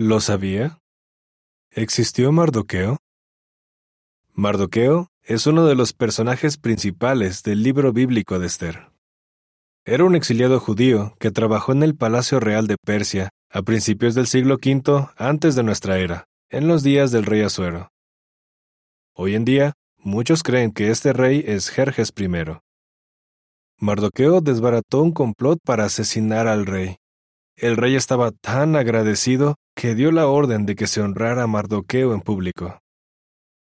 ¿Lo sabía? ¿Existió Mardoqueo? Mardoqueo es uno de los personajes principales del libro bíblico de Esther. Era un exiliado judío que trabajó en el Palacio Real de Persia a principios del siglo V antes de nuestra era, en los días del rey Asuero. Hoy en día, muchos creen que este rey es Jerjes I. Mardoqueo desbarató un complot para asesinar al rey. El rey estaba tan agradecido que dio la orden de que se honrara a Mardoqueo en público.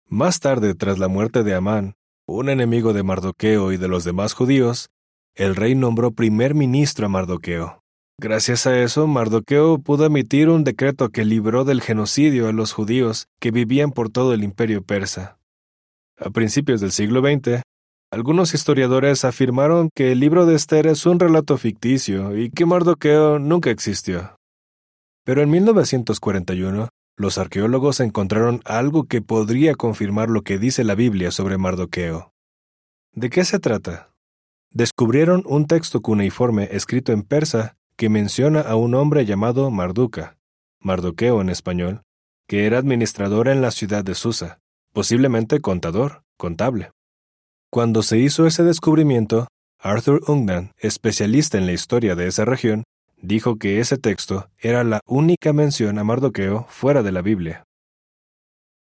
Más tarde, tras la muerte de Amán, un enemigo de Mardoqueo y de los demás judíos, el rey nombró primer ministro a Mardoqueo. Gracias a eso, Mardoqueo pudo emitir un decreto que libró del genocidio a los judíos que vivían por todo el imperio persa. A principios del siglo XX, algunos historiadores afirmaron que el libro de Esther es un relato ficticio y que Mardoqueo nunca existió. Pero en 1941, los arqueólogos encontraron algo que podría confirmar lo que dice la Biblia sobre Mardoqueo. ¿De qué se trata? Descubrieron un texto cuneiforme escrito en persa que menciona a un hombre llamado Marduca, Mardoqueo en español, que era administrador en la ciudad de Susa, posiblemente contador, contable. Cuando se hizo ese descubrimiento, Arthur Ungnan, especialista en la historia de esa región, dijo que ese texto era la única mención a Mardoqueo fuera de la Biblia.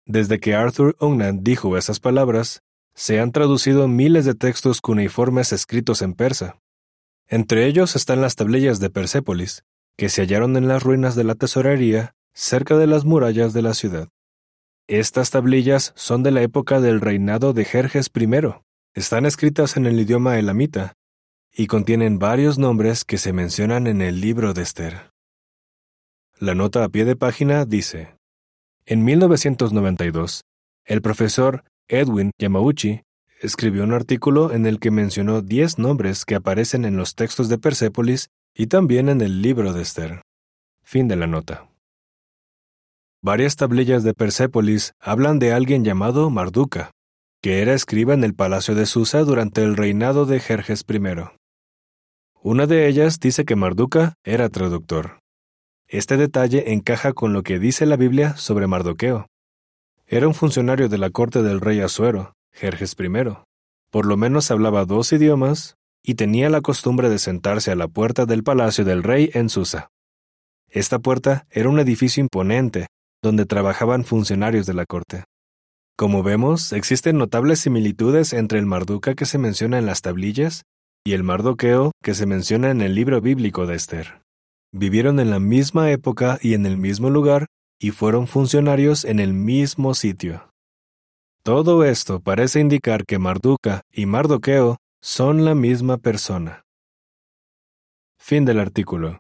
Desde que Arthur Ungnan dijo esas palabras, se han traducido miles de textos cuneiformes escritos en persa. Entre ellos están las tablillas de Persépolis, que se hallaron en las ruinas de la tesorería cerca de las murallas de la ciudad. Estas tablillas son de la época del reinado de Jerjes I. Están escritas en el idioma elamita y contienen varios nombres que se mencionan en el libro de Esther. La nota a pie de página dice, En 1992, el profesor Edwin Yamauchi escribió un artículo en el que mencionó 10 nombres que aparecen en los textos de Persépolis y también en el libro de Esther. Fin de la nota. Varias tablillas de Persépolis hablan de alguien llamado Marduca, que era escriba en el palacio de Susa durante el reinado de Jerjes I. Una de ellas dice que Marduca era traductor. Este detalle encaja con lo que dice la Biblia sobre Mardoqueo. Era un funcionario de la corte del rey Asuero, Jerjes I. Por lo menos hablaba dos idiomas y tenía la costumbre de sentarse a la puerta del palacio del rey en Susa. Esta puerta era un edificio imponente donde trabajaban funcionarios de la corte. Como vemos, existen notables similitudes entre el Marduca que se menciona en las tablillas y el Mardoqueo que se menciona en el libro bíblico de Esther. Vivieron en la misma época y en el mismo lugar y fueron funcionarios en el mismo sitio. Todo esto parece indicar que Marduca y Mardoqueo son la misma persona. Fin del artículo.